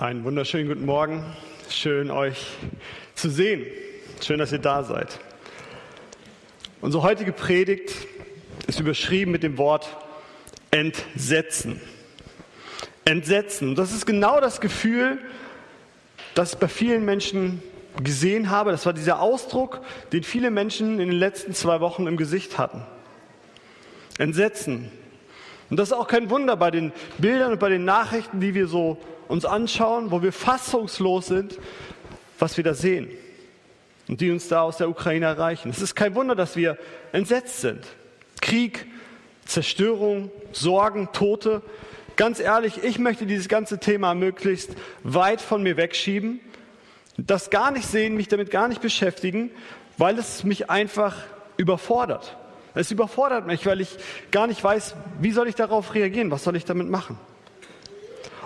Einen wunderschönen guten Morgen. Schön euch zu sehen. Schön, dass ihr da seid. Unsere heutige Predigt ist überschrieben mit dem Wort Entsetzen. Entsetzen. Das ist genau das Gefühl, das ich bei vielen Menschen gesehen habe. Das war dieser Ausdruck, den viele Menschen in den letzten zwei Wochen im Gesicht hatten. Entsetzen. Und das ist auch kein Wunder bei den Bildern und bei den Nachrichten, die wir so uns anschauen, wo wir fassungslos sind, was wir da sehen und die uns da aus der Ukraine erreichen. Es ist kein Wunder, dass wir entsetzt sind. Krieg, Zerstörung, Sorgen, Tote. Ganz ehrlich, ich möchte dieses ganze Thema möglichst weit von mir wegschieben, das gar nicht sehen, mich damit gar nicht beschäftigen, weil es mich einfach überfordert. Es überfordert mich, weil ich gar nicht weiß, wie soll ich darauf reagieren, was soll ich damit machen.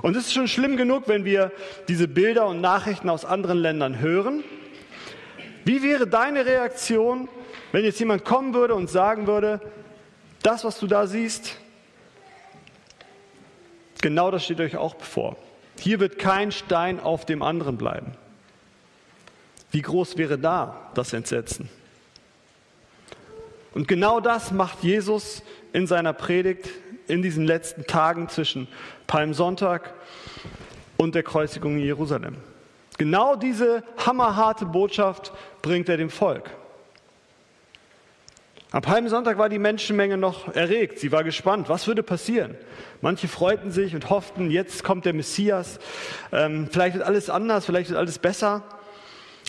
Und es ist schon schlimm genug, wenn wir diese Bilder und Nachrichten aus anderen Ländern hören. Wie wäre deine Reaktion, wenn jetzt jemand kommen würde und sagen würde, das, was du da siehst, genau das steht euch auch bevor. Hier wird kein Stein auf dem anderen bleiben. Wie groß wäre da das Entsetzen? Und genau das macht Jesus in seiner Predigt in diesen letzten Tagen zwischen Palmsonntag und der Kreuzigung in Jerusalem. Genau diese hammerharte Botschaft bringt er dem Volk. Am Palmsonntag war die Menschenmenge noch erregt. Sie war gespannt, was würde passieren. Manche freuten sich und hofften, jetzt kommt der Messias. Ähm, vielleicht wird alles anders, vielleicht wird alles besser.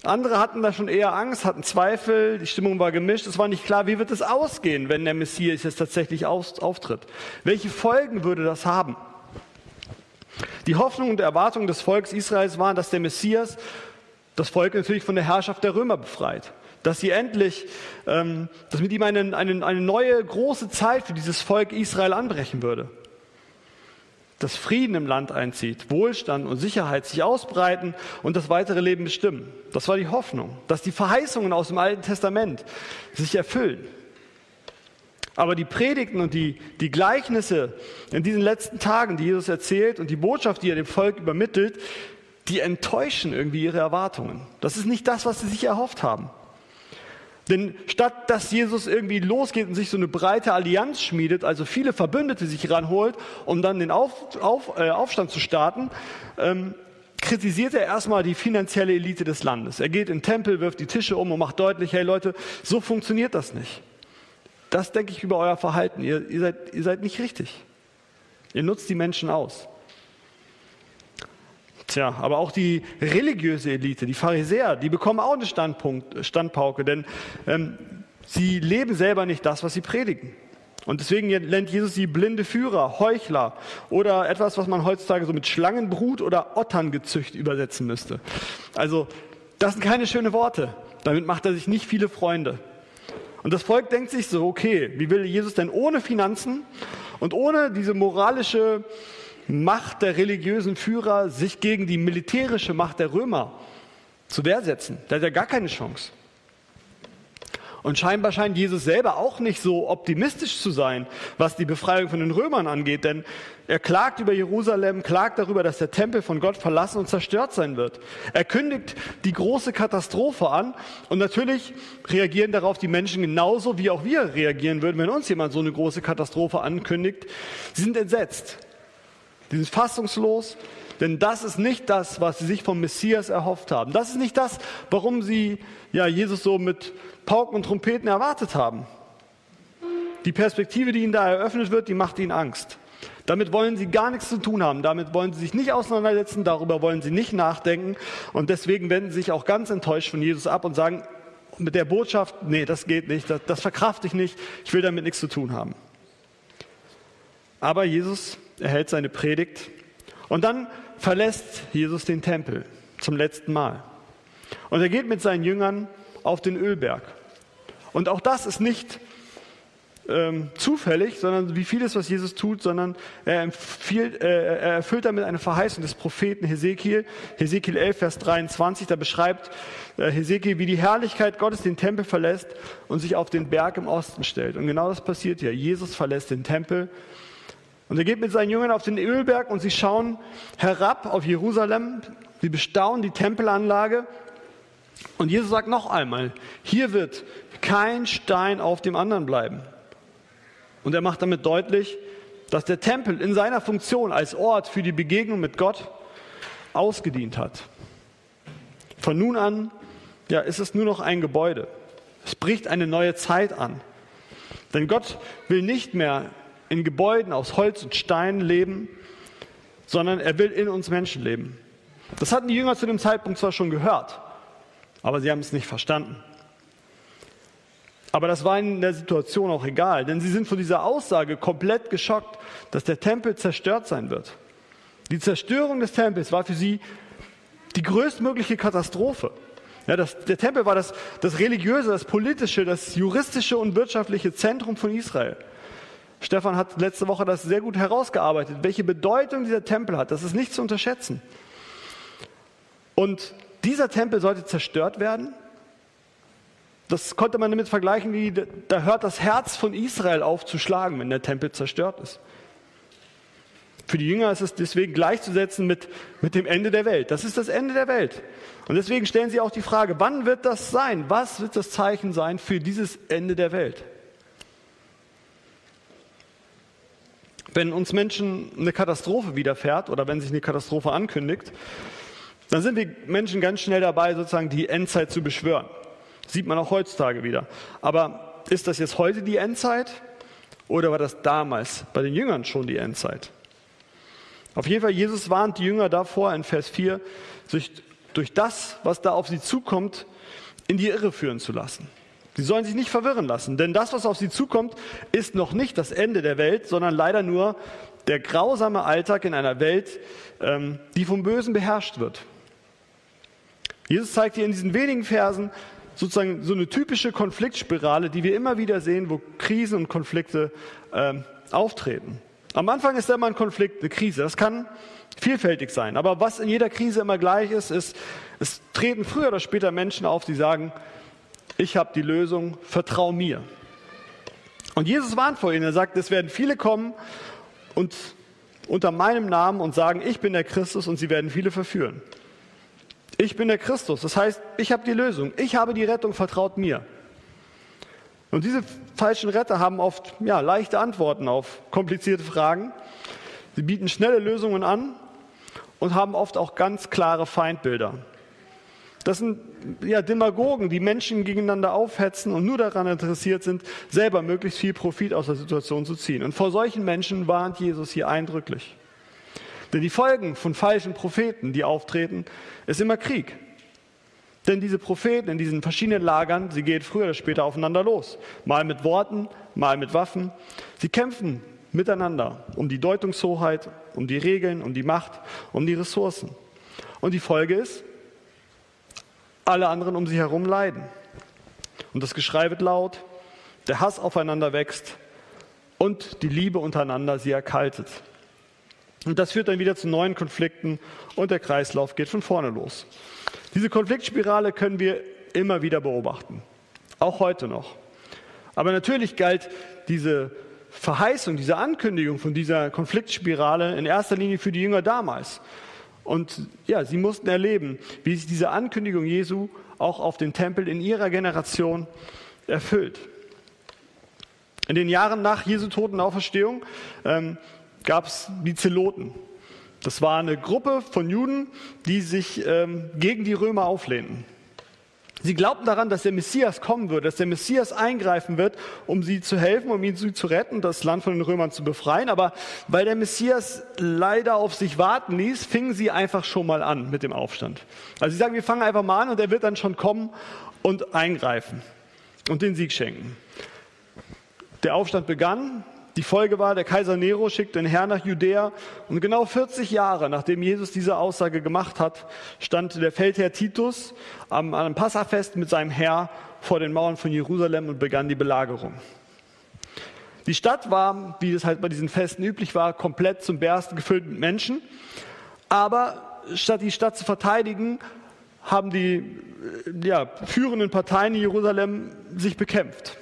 Andere hatten da schon eher Angst, hatten Zweifel, die Stimmung war gemischt. Es war nicht klar, wie wird es ausgehen, wenn der Messias jetzt tatsächlich auftritt. Welche Folgen würde das haben? Die Hoffnung und Erwartung des Volkes Israels waren, dass der Messias das Volk natürlich von der Herrschaft der Römer befreit. Dass sie endlich, ähm, dass mit ihm eine, eine, eine neue große Zeit für dieses Volk Israel anbrechen würde dass Frieden im Land einzieht, Wohlstand und Sicherheit sich ausbreiten und das weitere Leben bestimmen. Das war die Hoffnung, dass die Verheißungen aus dem Alten Testament sich erfüllen. Aber die Predigten und die, die Gleichnisse in diesen letzten Tagen, die Jesus erzählt und die Botschaft, die er dem Volk übermittelt, die enttäuschen irgendwie ihre Erwartungen. Das ist nicht das, was sie sich erhofft haben. Denn statt dass Jesus irgendwie losgeht und sich so eine breite Allianz schmiedet, also viele Verbündete sich ranholt, um dann den Auf, auf, äh, Aufstand zu starten, ähm, kritisiert er erstmal die finanzielle Elite des Landes. Er geht in den Tempel, wirft die Tische um und macht deutlich, hey Leute, so funktioniert das nicht. Das denke ich über euer Verhalten. Ihr, ihr, seid, ihr seid nicht richtig. Ihr nutzt die Menschen aus. Tja, aber auch die religiöse Elite, die Pharisäer, die bekommen auch eine Standpunkt, Standpauke, denn ähm, sie leben selber nicht das, was sie predigen. Und deswegen nennt Jesus sie blinde Führer, Heuchler oder etwas, was man heutzutage so mit Schlangenbrut oder Otterngezücht übersetzen müsste. Also, das sind keine schönen Worte. Damit macht er sich nicht viele Freunde. Und das Volk denkt sich so, okay, wie will Jesus denn ohne Finanzen und ohne diese moralische Macht der religiösen Führer sich gegen die militärische Macht der Römer zu Wehr setzen. Da hat er gar keine Chance. Und scheinbar scheint Jesus selber auch nicht so optimistisch zu sein, was die Befreiung von den Römern angeht, denn er klagt über Jerusalem, klagt darüber, dass der Tempel von Gott verlassen und zerstört sein wird. Er kündigt die große Katastrophe an und natürlich reagieren darauf die Menschen genauso, wie auch wir reagieren würden, wenn uns jemand so eine große Katastrophe ankündigt. Sie sind entsetzt. Die sind fassungslos, denn das ist nicht das, was sie sich vom Messias erhofft haben. Das ist nicht das, warum sie ja, Jesus so mit Pauken und Trompeten erwartet haben. Die Perspektive, die ihnen da eröffnet wird, die macht ihnen Angst. Damit wollen sie gar nichts zu tun haben. Damit wollen sie sich nicht auseinandersetzen. Darüber wollen sie nicht nachdenken. Und deswegen wenden sie sich auch ganz enttäuscht von Jesus ab und sagen mit der Botschaft, nee, das geht nicht, das, das verkrafte ich nicht, ich will damit nichts zu tun haben. Aber Jesus er hält seine Predigt und dann verlässt Jesus den Tempel zum letzten Mal. Und er geht mit seinen Jüngern auf den Ölberg. Und auch das ist nicht ähm, zufällig, sondern wie vieles, was Jesus tut, sondern er, empfiehlt, äh, er erfüllt damit eine Verheißung des Propheten Hesekiel. Hesekiel 11, Vers 23, da beschreibt äh, Hesekiel, wie die Herrlichkeit Gottes den Tempel verlässt und sich auf den Berg im Osten stellt. Und genau das passiert hier. Jesus verlässt den Tempel Und er geht mit seinen Jüngern auf den Ölberg und sie schauen herab auf Jerusalem. Sie bestaunen die Tempelanlage. Und Jesus sagt noch einmal, hier wird kein Stein auf dem anderen bleiben. Und er macht damit deutlich, dass der Tempel in seiner Funktion als Ort für die Begegnung mit Gott ausgedient hat. Von nun an ja, ist es nur noch ein Gebäude. Es bricht eine neue Zeit an. Denn Gott will nicht mehr in Gebäuden aus Holz und Stein leben, sondern er will in uns Menschen leben. Das hatten die Jünger zu dem Zeitpunkt zwar schon gehört, aber sie haben es nicht verstanden. Aber das war in der Situation auch egal, denn sie sind von dieser Aussage komplett geschockt, dass der Tempel zerstört sein wird. Die Zerstörung des Tempels war für sie die größtmögliche Katastrophe. Ja, das, der Tempel war das, das religiöse, das politische, das juristische und wirtschaftliche Zentrum von Israel. Stefan hat letzte Woche das sehr gut herausgearbeitet, welche Bedeutung dieser Tempel hat. Das ist nicht zu unterschätzen. Und dieser Tempel sollte zerstört werden. Das konnte man damit vergleichen, wie da hört das Herz von Israel auf zu schlagen, wenn der Tempel zerstört ist. Für die Jünger ist es deswegen gleichzusetzen mit, mit dem Ende der Welt. Das ist das Ende der Welt. Und deswegen stellen sie auch die Frage, wann wird das sein? Was wird das Zeichen sein für dieses Ende der Welt? Wenn uns Menschen eine Katastrophe widerfährt oder wenn sich eine Katastrophe ankündigt, dann sind wir Menschen ganz schnell dabei, sozusagen die Endzeit zu beschwören. Sieht man auch heutzutage wieder. Aber ist das jetzt heute die Endzeit oder war das damals bei den Jüngern schon die Endzeit? Auf jeden Fall, Jesus warnt die Jünger davor in Vers 4, sich durch das, was da auf sie zukommt, in die Irre führen zu lassen. Sie sollen sich nicht verwirren lassen, denn das, was auf sie zukommt, ist noch nicht das Ende der Welt, sondern leider nur der grausame Alltag in einer Welt, ähm, die vom Bösen beherrscht wird. Jesus zeigt hier in diesen wenigen Versen sozusagen so eine typische Konfliktspirale, die wir immer wieder sehen, wo Krisen und Konflikte ähm, auftreten. Am Anfang ist immer ein Konflikt, eine Krise. Das kann vielfältig sein. Aber was in jeder Krise immer gleich ist, ist, es treten früher oder später Menschen auf, die sagen, ich habe die Lösung, vertrau mir. Und Jesus warnt vor ihnen. Er sagt, es werden viele kommen und unter meinem Namen und sagen, ich bin der Christus und sie werden viele verführen. Ich bin der Christus. Das heißt, ich habe die Lösung. Ich habe die Rettung, vertraut mir. Und diese falschen Retter haben oft ja, leichte Antworten auf komplizierte Fragen. Sie bieten schnelle Lösungen an und haben oft auch ganz klare Feindbilder. Das sind ja, Demagogen, die Menschen gegeneinander aufhetzen und nur daran interessiert sind, selber möglichst viel Profit aus der Situation zu ziehen. Und vor solchen Menschen warnt Jesus hier eindrücklich. Denn die Folgen von falschen Propheten, die auftreten, ist immer Krieg. Denn diese Propheten in diesen verschiedenen Lagern, sie gehen früher oder später aufeinander los. Mal mit Worten, mal mit Waffen. Sie kämpfen miteinander um die Deutungshoheit, um die Regeln, um die Macht, um die Ressourcen. Und die Folge ist, alle anderen um sie herum leiden. Und das Geschrei wird laut, der Hass aufeinander wächst und die Liebe untereinander sie erkaltet. Und das führt dann wieder zu neuen Konflikten und der Kreislauf geht von vorne los. Diese Konfliktspirale können wir immer wieder beobachten, auch heute noch. Aber natürlich galt diese Verheißung, diese Ankündigung von dieser Konfliktspirale in erster Linie für die Jünger damals. Und ja, sie mussten erleben, wie sich diese Ankündigung Jesu auch auf den Tempel in ihrer Generation erfüllt. In den Jahren nach Jesu Tod und Auferstehung ähm, gab es die Zeloten. Das war eine Gruppe von Juden, die sich ähm, gegen die Römer auflehnten. Sie glaubten daran, dass der Messias kommen wird, dass der Messias eingreifen wird, um sie zu helfen, um ihn zu retten, das Land von den Römern zu befreien. Aber weil der Messias leider auf sich warten ließ, fingen sie einfach schon mal an mit dem Aufstand. Also sie sagen, wir fangen einfach mal an und er wird dann schon kommen und eingreifen und den Sieg schenken. Der Aufstand begann, die Folge war, der Kaiser Nero schickte den Herr nach Judäa und genau 40 Jahre nachdem Jesus diese Aussage gemacht hat, stand der Feldherr Titus am, am Passafest mit seinem Herr vor den Mauern von Jerusalem und begann die Belagerung. Die Stadt war, wie es halt bei diesen Festen üblich war, komplett zum Bersten gefüllt mit Menschen. Aber statt die Stadt zu verteidigen, haben die ja, führenden Parteien in Jerusalem sich bekämpft.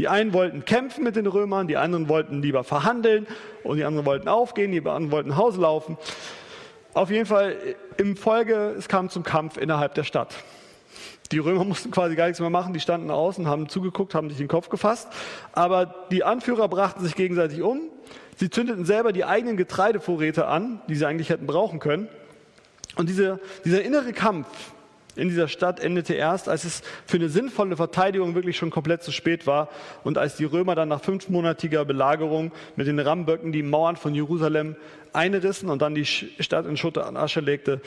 Die einen wollten kämpfen mit den Römern, die anderen wollten lieber verhandeln und die anderen wollten aufgehen, die anderen wollten nach Hause laufen. Auf jeden Fall im Folge, es kam zum Kampf innerhalb der Stadt. Die Römer mussten quasi gar nichts mehr machen, die standen außen, haben zugeguckt, haben sich den Kopf gefasst. Aber die Anführer brachten sich gegenseitig um. Sie zündeten selber die eigenen Getreidevorräte an, die sie eigentlich hätten brauchen können. Und diese, dieser innere Kampf in dieser Stadt endete erst, als es für eine sinnvolle Verteidigung wirklich schon komplett zu spät war und als die Römer dann nach fünfmonatiger Belagerung mit den Rammböcken die Mauern von Jerusalem einrissen und dann die Stadt in Schutt und Asche legte.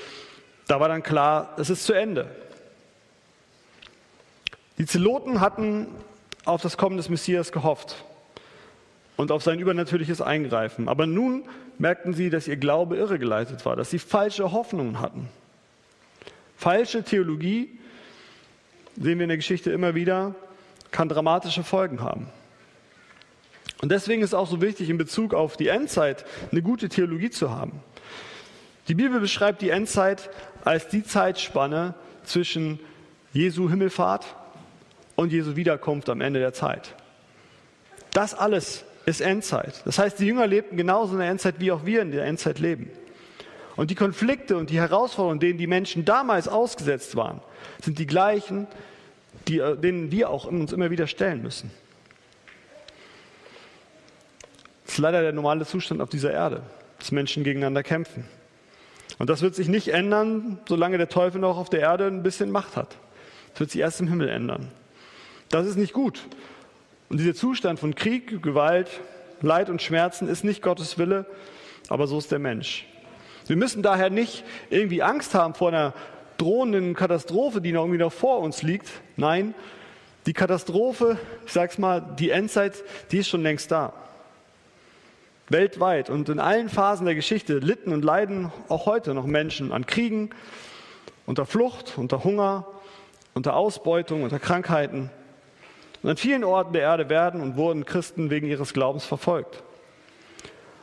Da war dann klar, es ist zu Ende. Die Zeloten hatten auf das Kommen des Messias gehofft und auf sein übernatürliches Eingreifen. Aber nun merkten sie, dass ihr Glaube irregeleitet war, dass sie falsche Hoffnungen hatten. Falsche Theologie, sehen wir in der Geschichte immer wieder, kann dramatische Folgen haben. Und deswegen ist es auch so wichtig, in Bezug auf die Endzeit eine gute Theologie zu haben. Die Bibel beschreibt die Endzeit als die Zeitspanne zwischen Jesu Himmelfahrt und Jesu Wiederkunft am Ende der Zeit. Das alles ist Endzeit. Das heißt, die Jünger lebten genauso in der Endzeit, wie auch wir in der Endzeit leben. Und die Konflikte und die Herausforderungen, denen die Menschen damals ausgesetzt waren, sind die gleichen, die, äh, denen wir auch uns immer wieder stellen müssen. Das ist leider der normale Zustand auf dieser Erde, dass Menschen gegeneinander kämpfen. Und das wird sich nicht ändern, solange der Teufel noch auf der Erde ein bisschen Macht hat. Das wird sich erst im Himmel ändern. Das ist nicht gut. Und dieser Zustand von Krieg, Gewalt, Leid und Schmerzen ist nicht Gottes Wille, aber so ist der Mensch. Wir müssen daher nicht irgendwie Angst haben vor einer drohenden Katastrophe, die noch irgendwie noch vor uns liegt. Nein, die Katastrophe, ich sag's mal, die Endzeit, die ist schon längst da. Weltweit und in allen Phasen der Geschichte litten und leiden auch heute noch Menschen an Kriegen, unter Flucht, unter Hunger, unter Ausbeutung, unter Krankheiten. Und an vielen Orten der Erde werden und wurden Christen wegen ihres Glaubens verfolgt.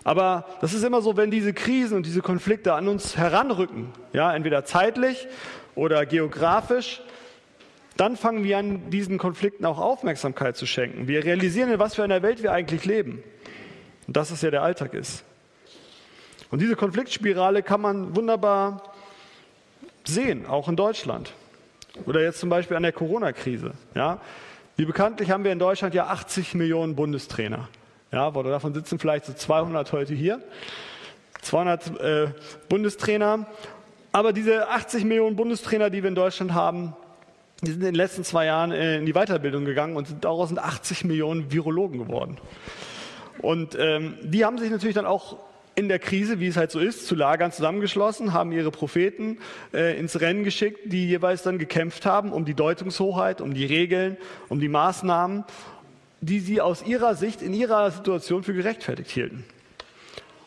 Aber das ist immer so, wenn diese Krisen und diese Konflikte an uns heranrücken, ja, entweder zeitlich oder geografisch, dann fangen wir an, diesen Konflikten auch Aufmerksamkeit zu schenken. Wir realisieren, in was für einer Welt wir eigentlich leben. Und dass es ja der Alltag ist. Und diese Konfliktspirale kann man wunderbar sehen, auch in Deutschland. Oder jetzt zum Beispiel an der Corona-Krise. Ja? Wie bekanntlich haben wir in Deutschland ja 80 Millionen Bundestrainer. Ja, davon sitzen vielleicht so 200 heute hier. 200 äh, Bundestrainer. Aber diese 80 Millionen Bundestrainer, die wir in Deutschland haben, die sind in den letzten zwei Jahren äh, in die Weiterbildung gegangen und daraus sind 80 Millionen Virologen geworden. Und ähm, die haben sich natürlich dann auch in der Krise, wie es halt so ist, zu Lagern zusammengeschlossen, haben ihre Propheten äh, ins Rennen geschickt, die jeweils dann gekämpft haben um die Deutungshoheit, um die Regeln, um die Maßnahmen, die sie aus ihrer Sicht in ihrer Situation für gerechtfertigt hielten.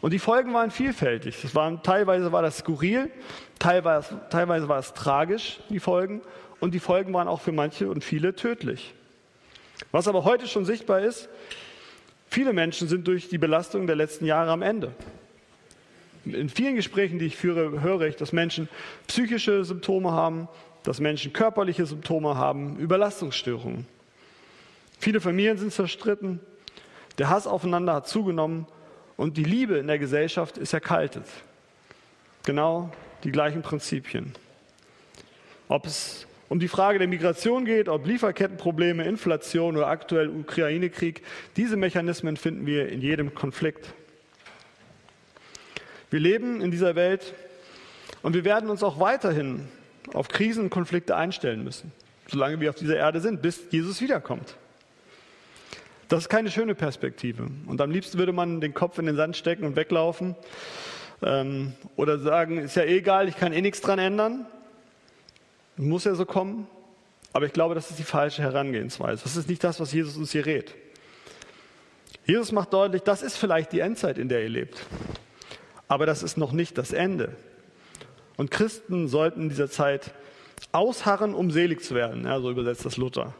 Und die Folgen waren vielfältig. Das waren, teilweise war das skurril, teilweise, teilweise war es tragisch, die Folgen. Und die Folgen waren auch für manche und viele tödlich. Was aber heute schon sichtbar ist, viele Menschen sind durch die Belastung der letzten Jahre am Ende. In vielen Gesprächen, die ich führe, höre ich, dass Menschen psychische Symptome haben, dass Menschen körperliche Symptome haben, Überlastungsstörungen. Viele Familien sind zerstritten, der Hass aufeinander hat zugenommen und die Liebe in der Gesellschaft ist erkaltet. Genau die gleichen Prinzipien. Ob es um die Frage der Migration geht, ob Lieferkettenprobleme, Inflation oder aktuell Ukraine-Krieg, diese Mechanismen finden wir in jedem Konflikt. Wir leben in dieser Welt und wir werden uns auch weiterhin auf Krisen und Konflikte einstellen müssen, solange wir auf dieser Erde sind, bis Jesus wiederkommt. Das ist keine schöne Perspektive. Und am liebsten würde man den Kopf in den Sand stecken und weglaufen ähm, oder sagen, ist ja egal, ich kann eh nichts dran ändern. Muss ja so kommen. Aber ich glaube, das ist die falsche Herangehensweise. Das ist nicht das, was Jesus uns hier rät. Jesus macht deutlich, das ist vielleicht die Endzeit, in der ihr lebt. Aber das ist noch nicht das Ende. Und Christen sollten in dieser Zeit ausharren, um selig zu werden. Ja, so übersetzt das Luther.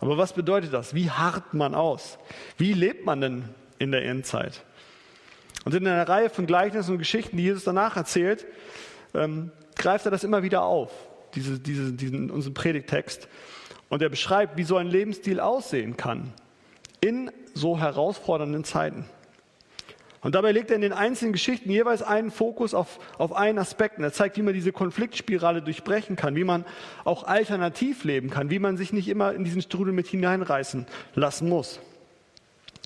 Aber was bedeutet das? Wie hart man aus? Wie lebt man denn in der Endzeit? Und in einer Reihe von Gleichnissen und Geschichten, die Jesus danach erzählt, ähm, greift er das immer wieder auf, diese, diese, diesen, unseren Predigtext. Und er beschreibt, wie so ein Lebensstil aussehen kann. in so herausfordernden Zeiten. Und dabei legt er in den einzelnen Geschichten jeweils einen Fokus auf, auf einen Aspekt. Und er zeigt, wie man diese Konfliktspirale durchbrechen kann, wie man auch alternativ leben kann, wie man sich nicht immer in diesen Strudel mit hineinreißen lassen muss.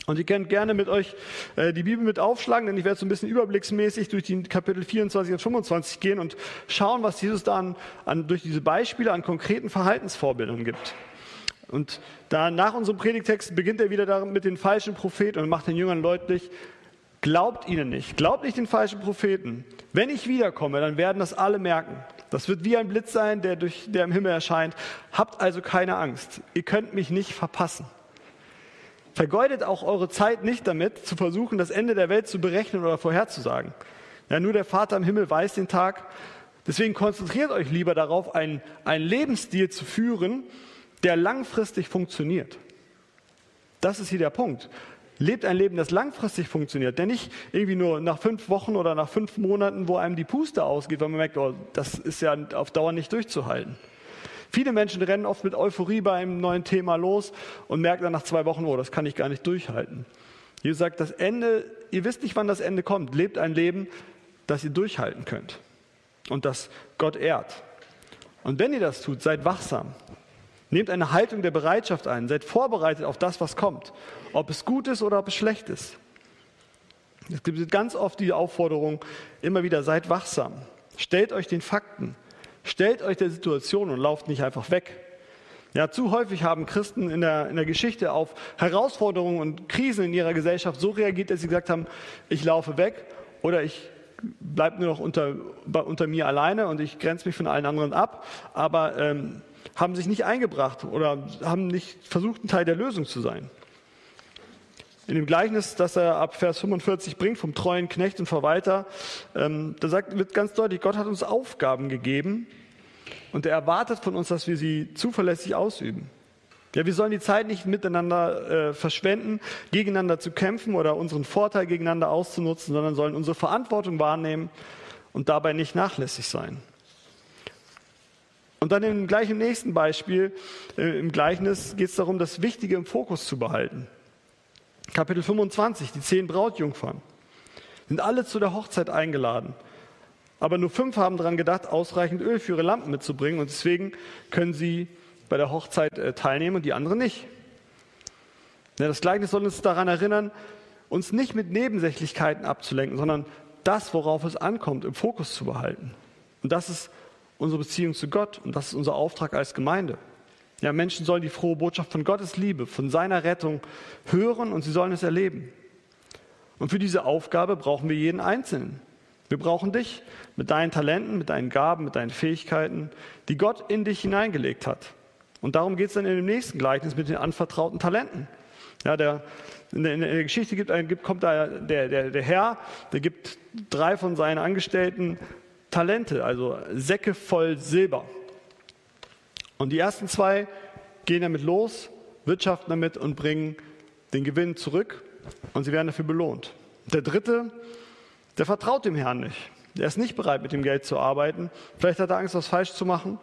Und ihr könnt gerne mit euch äh, die Bibel mit aufschlagen, denn ich werde so ein bisschen überblicksmäßig durch die Kapitel 24 und 25 gehen und schauen, was Jesus da an, an, durch diese Beispiele an konkreten Verhaltensvorbildern gibt. Und da nach unserem Predigtext beginnt er wieder mit den falschen Propheten und macht den Jüngern deutlich, glaubt ihnen nicht, glaubt nicht den falschen Propheten. Wenn ich wiederkomme, dann werden das alle merken. Das wird wie ein Blitz sein, der, durch, der im Himmel erscheint. Habt also keine Angst. Ihr könnt mich nicht verpassen. Vergeudet auch eure Zeit nicht damit, zu versuchen, das Ende der Welt zu berechnen oder vorherzusagen. Ja, nur der Vater im Himmel weiß den Tag. Deswegen konzentriert euch lieber darauf, einen, einen Lebensstil zu führen, der langfristig funktioniert. Das ist hier der Punkt. Lebt ein Leben, das langfristig funktioniert, der nicht irgendwie nur nach fünf Wochen oder nach fünf Monaten, wo einem die Puste ausgeht, weil man merkt, oh, das ist ja auf Dauer nicht durchzuhalten. Viele Menschen rennen oft mit Euphorie bei einem neuen Thema los und merken dann nach zwei Wochen, oh, das kann ich gar nicht durchhalten. Jesus sagt, das Ende, ihr wisst nicht, wann das Ende kommt. Lebt ein Leben, das ihr durchhalten könnt und das Gott ehrt. Und wenn ihr das tut, seid wachsam. Nehmt eine Haltung der Bereitschaft ein. Seid vorbereitet auf das, was kommt. Ob es gut ist oder ob es schlecht ist. Es gibt ganz oft die Aufforderung, immer wieder seid wachsam. Stellt euch den Fakten. Stellt euch der Situation und lauft nicht einfach weg. Ja, zu häufig haben Christen in der, in der Geschichte auf Herausforderungen und Krisen in ihrer Gesellschaft so reagiert, dass sie gesagt haben, ich laufe weg oder ich bleibe nur noch unter, unter mir alleine und ich grenze mich von allen anderen ab, aber ähm, haben sich nicht eingebracht oder haben nicht versucht, ein Teil der Lösung zu sein. In dem Gleichnis, das er ab Vers 45 bringt, vom treuen Knecht und Verwalter, ähm, da sagt, wird ganz deutlich, Gott hat uns Aufgaben gegeben und er erwartet von uns, dass wir sie zuverlässig ausüben. Ja, wir sollen die Zeit nicht miteinander äh, verschwenden, gegeneinander zu kämpfen oder unseren Vorteil gegeneinander auszunutzen, sondern sollen unsere Verantwortung wahrnehmen und dabei nicht nachlässig sein. Und dann im gleichen nächsten Beispiel, äh, im Gleichnis, geht es darum, das Wichtige im Fokus zu behalten. Kapitel 25, die zehn Brautjungfern, sind alle zu der Hochzeit eingeladen. Aber nur fünf haben daran gedacht, ausreichend Öl für ihre Lampen mitzubringen und deswegen können sie bei der Hochzeit äh, teilnehmen und die anderen nicht. das Gleichnis soll uns daran erinnern, uns nicht mit Nebensächlichkeiten abzulenken, sondern das, worauf es ankommt, im Fokus zu behalten. Und das ist unsere Beziehung zu Gott und das ist unser Auftrag als Gemeinde. Ja, Menschen sollen die frohe Botschaft von Gottes Liebe, von seiner Rettung hören und sie sollen es erleben. Und für diese Aufgabe brauchen wir jeden Einzelnen. Wir brauchen dich mit deinen Talenten, mit deinen Gaben, mit deinen Fähigkeiten, die Gott in dich hineingelegt hat. Und darum geht es dann in dem nächsten Gleichnis mit den anvertrauten Talenten. Ja, der, in, der, in der Geschichte gibt, kommt da der, der, der Herr, der gibt drei von seinen Angestellten Talente, also Säcke voll Silber. Und die ersten zwei gehen damit los, wirtschaften damit und bringen den Gewinn zurück und sie werden dafür belohnt. Der dritte, der vertraut dem Herrn nicht. Der ist nicht bereit, mit dem Geld zu arbeiten. Vielleicht hat er Angst, was falsch zu machen.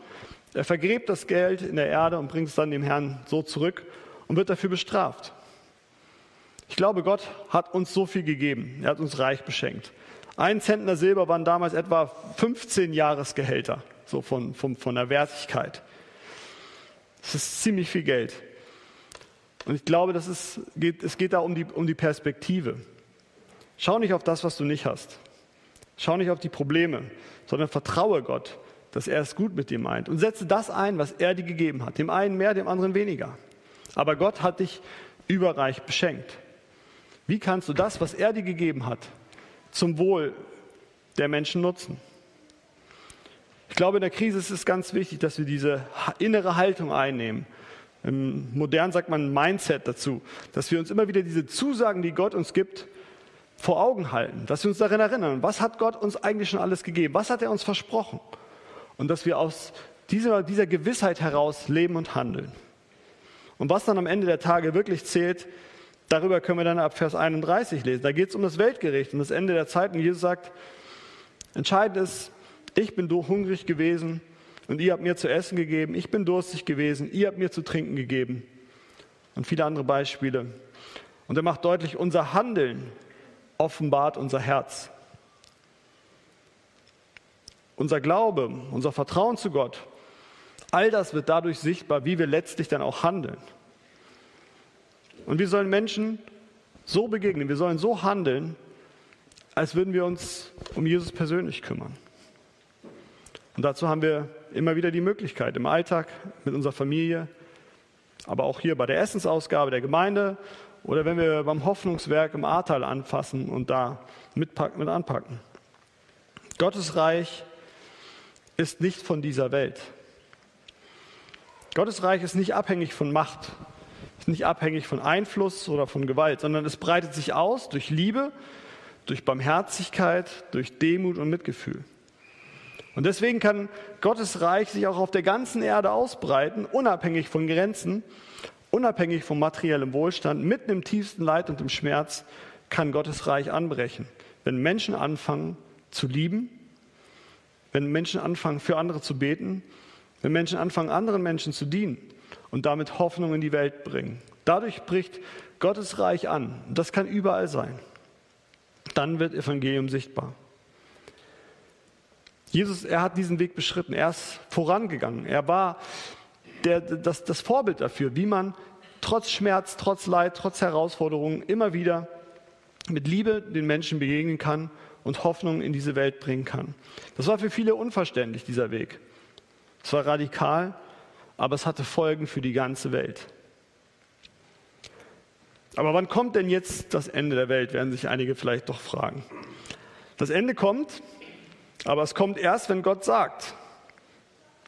Er vergräbt das Geld in der Erde und bringt es dann dem Herrn so zurück und wird dafür bestraft. Ich glaube, Gott hat uns so viel gegeben. Er hat uns reich beschenkt. Ein Zentner Silber waren damals etwa 15 Jahresgehälter, so von, von, von der Wertigkeit. Das ist ziemlich viel Geld. Und ich glaube, das ist, geht, es geht da um die, um die Perspektive. Schau nicht auf das, was du nicht hast. Schau nicht auf die Probleme, sondern vertraue Gott, dass er es gut mit dir meint. Und setze das ein, was er dir gegeben hat. Dem einen mehr, dem anderen weniger. Aber Gott hat dich überreich beschenkt. Wie kannst du das, was er dir gegeben hat, zum Wohl der Menschen nutzen? Ich glaube, in der Krise ist es ganz wichtig, dass wir diese innere Haltung einnehmen. Im Modern sagt man Mindset dazu, dass wir uns immer wieder diese Zusagen, die Gott uns gibt, vor Augen halten, dass wir uns daran erinnern, was hat Gott uns eigentlich schon alles gegeben, was hat er uns versprochen und dass wir aus dieser, dieser Gewissheit heraus leben und handeln. Und was dann am Ende der Tage wirklich zählt, darüber können wir dann ab Vers 31 lesen. Da geht es um das Weltgericht, um das Ende der Zeit. Und Jesus sagt, entscheidend ist, ich bin hungrig gewesen und ihr habt mir zu essen gegeben. Ich bin durstig gewesen, ihr habt mir zu trinken gegeben. Und viele andere Beispiele. Und er macht deutlich, unser Handeln offenbart unser Herz. Unser Glaube, unser Vertrauen zu Gott, all das wird dadurch sichtbar, wie wir letztlich dann auch handeln. Und wir sollen Menschen so begegnen, wir sollen so handeln, als würden wir uns um Jesus persönlich kümmern. Und dazu haben wir immer wieder die Möglichkeit im Alltag, mit unserer Familie, aber auch hier bei der Essensausgabe der Gemeinde oder wenn wir beim Hoffnungswerk im Ahrtal anfassen und da mitpacken, mit anpacken. Gottes Reich ist nicht von dieser Welt. Gottes Reich ist nicht abhängig von Macht, ist nicht abhängig von Einfluss oder von Gewalt, sondern es breitet sich aus durch Liebe, durch Barmherzigkeit, durch Demut und Mitgefühl. Und deswegen kann Gottes Reich sich auch auf der ganzen Erde ausbreiten, unabhängig von Grenzen, unabhängig vom materiellen Wohlstand, mitten im tiefsten Leid und im Schmerz kann Gottes Reich anbrechen, wenn Menschen anfangen zu lieben, wenn Menschen anfangen für andere zu beten, wenn Menschen anfangen anderen Menschen zu dienen und damit Hoffnung in die Welt bringen. Dadurch bricht Gottes Reich an. Das kann überall sein. Dann wird Evangelium sichtbar. Jesus, er hat diesen Weg beschritten. Er ist vorangegangen. Er war der, das, das Vorbild dafür, wie man trotz Schmerz, trotz Leid, trotz Herausforderungen immer wieder mit Liebe den Menschen begegnen kann und Hoffnung in diese Welt bringen kann. Das war für viele unverständlich, dieser Weg. Es war radikal, aber es hatte Folgen für die ganze Welt. Aber wann kommt denn jetzt das Ende der Welt, werden sich einige vielleicht doch fragen. Das Ende kommt, aber es kommt erst, wenn Gott sagt,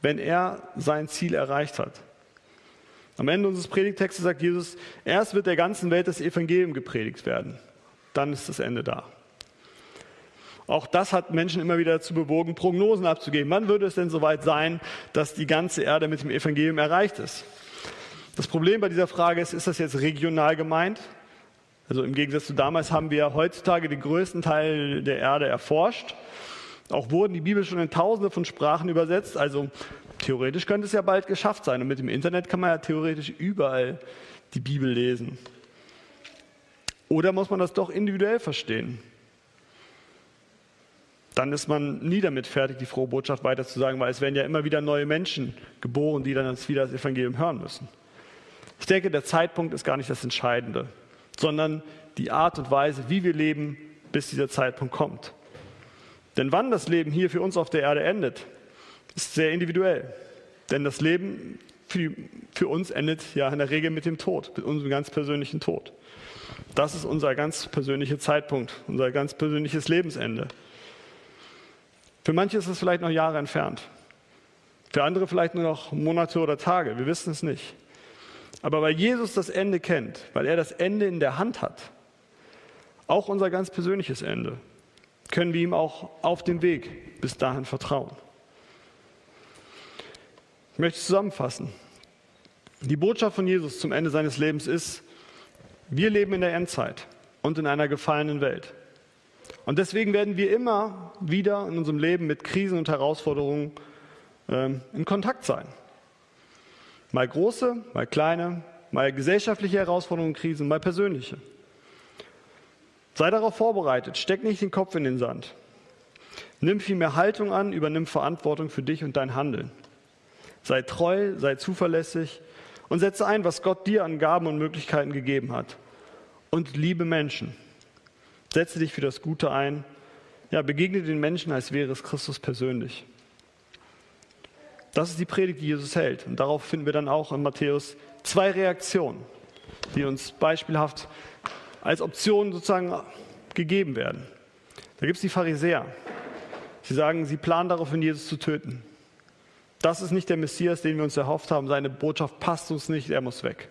wenn er sein Ziel erreicht hat. Am Ende unseres Predigtextes sagt Jesus, erst wird der ganzen Welt das Evangelium gepredigt werden. Dann ist das Ende da. Auch das hat Menschen immer wieder dazu bewogen, Prognosen abzugeben. Wann würde es denn soweit sein, dass die ganze Erde mit dem Evangelium erreicht ist? Das Problem bei dieser Frage ist, ist das jetzt regional gemeint? Also im Gegensatz zu damals haben wir heutzutage den größten Teil der Erde erforscht. Auch wurden die Bibel schon in tausende von Sprachen übersetzt. Also theoretisch könnte es ja bald geschafft sein. Und mit dem Internet kann man ja theoretisch überall die Bibel lesen. Oder muss man das doch individuell verstehen? Dann ist man nie damit fertig, die frohe Botschaft weiterzusagen, weil es werden ja immer wieder neue Menschen geboren, die dann wieder das Evangelium hören müssen. Ich denke, der Zeitpunkt ist gar nicht das Entscheidende, sondern die Art und Weise, wie wir leben, bis dieser Zeitpunkt kommt. Denn wann das Leben hier für uns auf der Erde endet, ist sehr individuell. Denn das Leben für, für uns endet ja in der Regel mit dem Tod, mit unserem ganz persönlichen Tod. Das ist unser ganz persönlicher Zeitpunkt, unser ganz persönliches Lebensende. Für manche ist es vielleicht noch Jahre entfernt. Für andere vielleicht nur noch Monate oder Tage. Wir wissen es nicht. Aber weil Jesus das Ende kennt, weil er das Ende in der Hand hat, auch unser ganz persönliches Ende, können wir ihm auch auf dem Weg bis dahin vertrauen. Ich möchte zusammenfassen. Die Botschaft von Jesus zum Ende seines Lebens ist, wir leben in der Endzeit und in einer gefallenen Welt. Und deswegen werden wir immer wieder in unserem Leben mit Krisen und Herausforderungen ähm, in Kontakt sein. Mal große, mal kleine, mal gesellschaftliche Herausforderungen, Krisen, mal persönliche. Sei darauf vorbereitet, steck nicht den Kopf in den Sand. Nimm vielmehr Haltung an, übernimm Verantwortung für dich und dein Handeln. Sei treu, sei zuverlässig und setze ein, was Gott dir an Gaben und Möglichkeiten gegeben hat. Und liebe Menschen. Setze dich für das Gute ein. Ja, begegne den Menschen, als wäre es Christus persönlich. Das ist die Predigt, die Jesus hält. Und darauf finden wir dann auch in Matthäus zwei Reaktionen, die uns beispielhaft als Option sozusagen gegeben werden. Da gibt es die Pharisäer. Sie sagen, sie planen daraufhin, Jesus zu töten. Das ist nicht der Messias, den wir uns erhofft haben. Seine Botschaft passt uns nicht, er muss weg.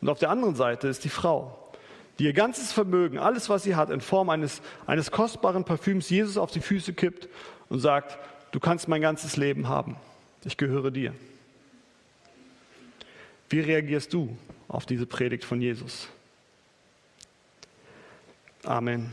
Und auf der anderen Seite ist die Frau, die ihr ganzes Vermögen, alles, was sie hat, in Form eines, eines kostbaren Parfüms Jesus auf die Füße kippt und sagt, du kannst mein ganzes Leben haben. Ich gehöre dir. Wie reagierst du auf diese Predigt von Jesus? Amen.